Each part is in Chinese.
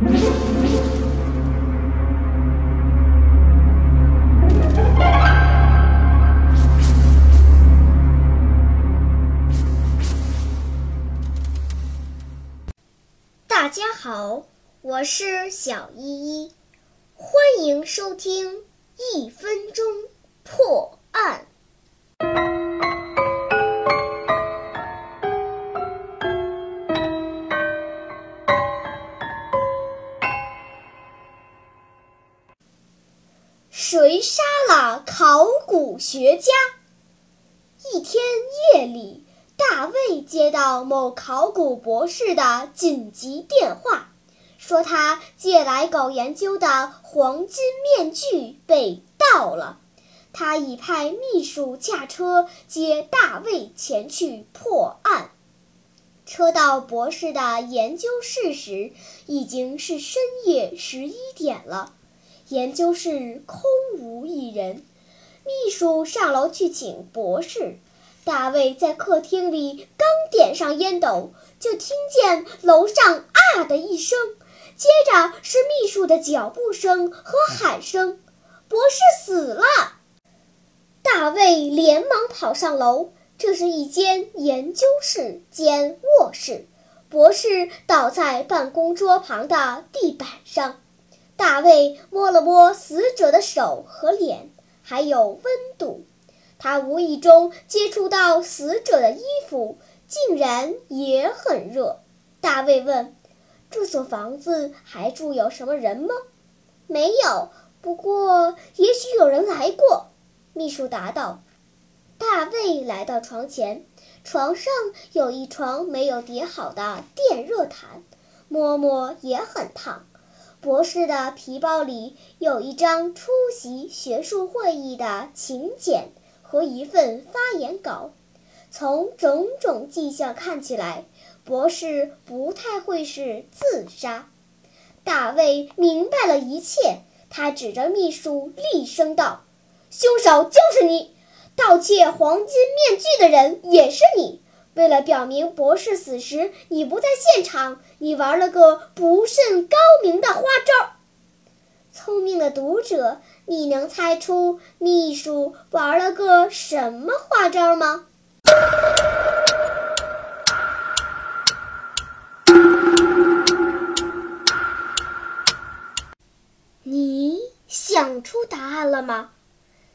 大家好，我是小依依，欢迎收听一分钟谁杀了考古学家？一天夜里。大卫接到某考古博士的紧急电话，说他借来搞研究的黄金面具被盗了。他已派秘书驾车接大卫前去破案。车到博士的研究室时，已经是深夜十一点了。研究室空无一人，秘书上楼去请博士。大卫在客厅里刚点上烟斗，就听见楼上“啊”的一声，接着是秘书的脚步声和喊声：“博士死了！”大卫连忙跑上楼，这是一间研究室兼卧室，博士倒在办公桌旁的地板上。大卫摸了摸死者的手和脸，还有温度。他无意中接触到死者的衣服，竟然也很热。大卫问：“这所房子还住有什么人吗？”“没有，不过也许有人来过。”秘书答道。大卫来到床前，床上有一床没有叠好的电热毯，摸摸也很烫。博士的皮包里有一张出席学术会议的请柬。和一份发言稿，从种种迹象看起来，博士不太会是自杀。大卫明白了一切，他指着秘书厉声道：“凶手就是你，盗窃黄金面具的人也是你。为了表明博士死时你不在现场，你玩了个不甚高明的花招。”聪明的读者。你能猜出秘书玩了个什么花招吗？你想出答案了吗？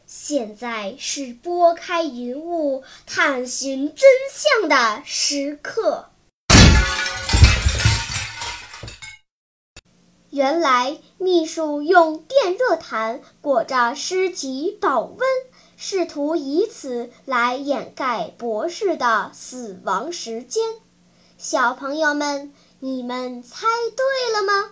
现在是拨开云雾探寻真相的时刻。原来秘书用电热毯裹着尸体保温，试图以此来掩盖博士的死亡时间。小朋友们，你们猜对了吗？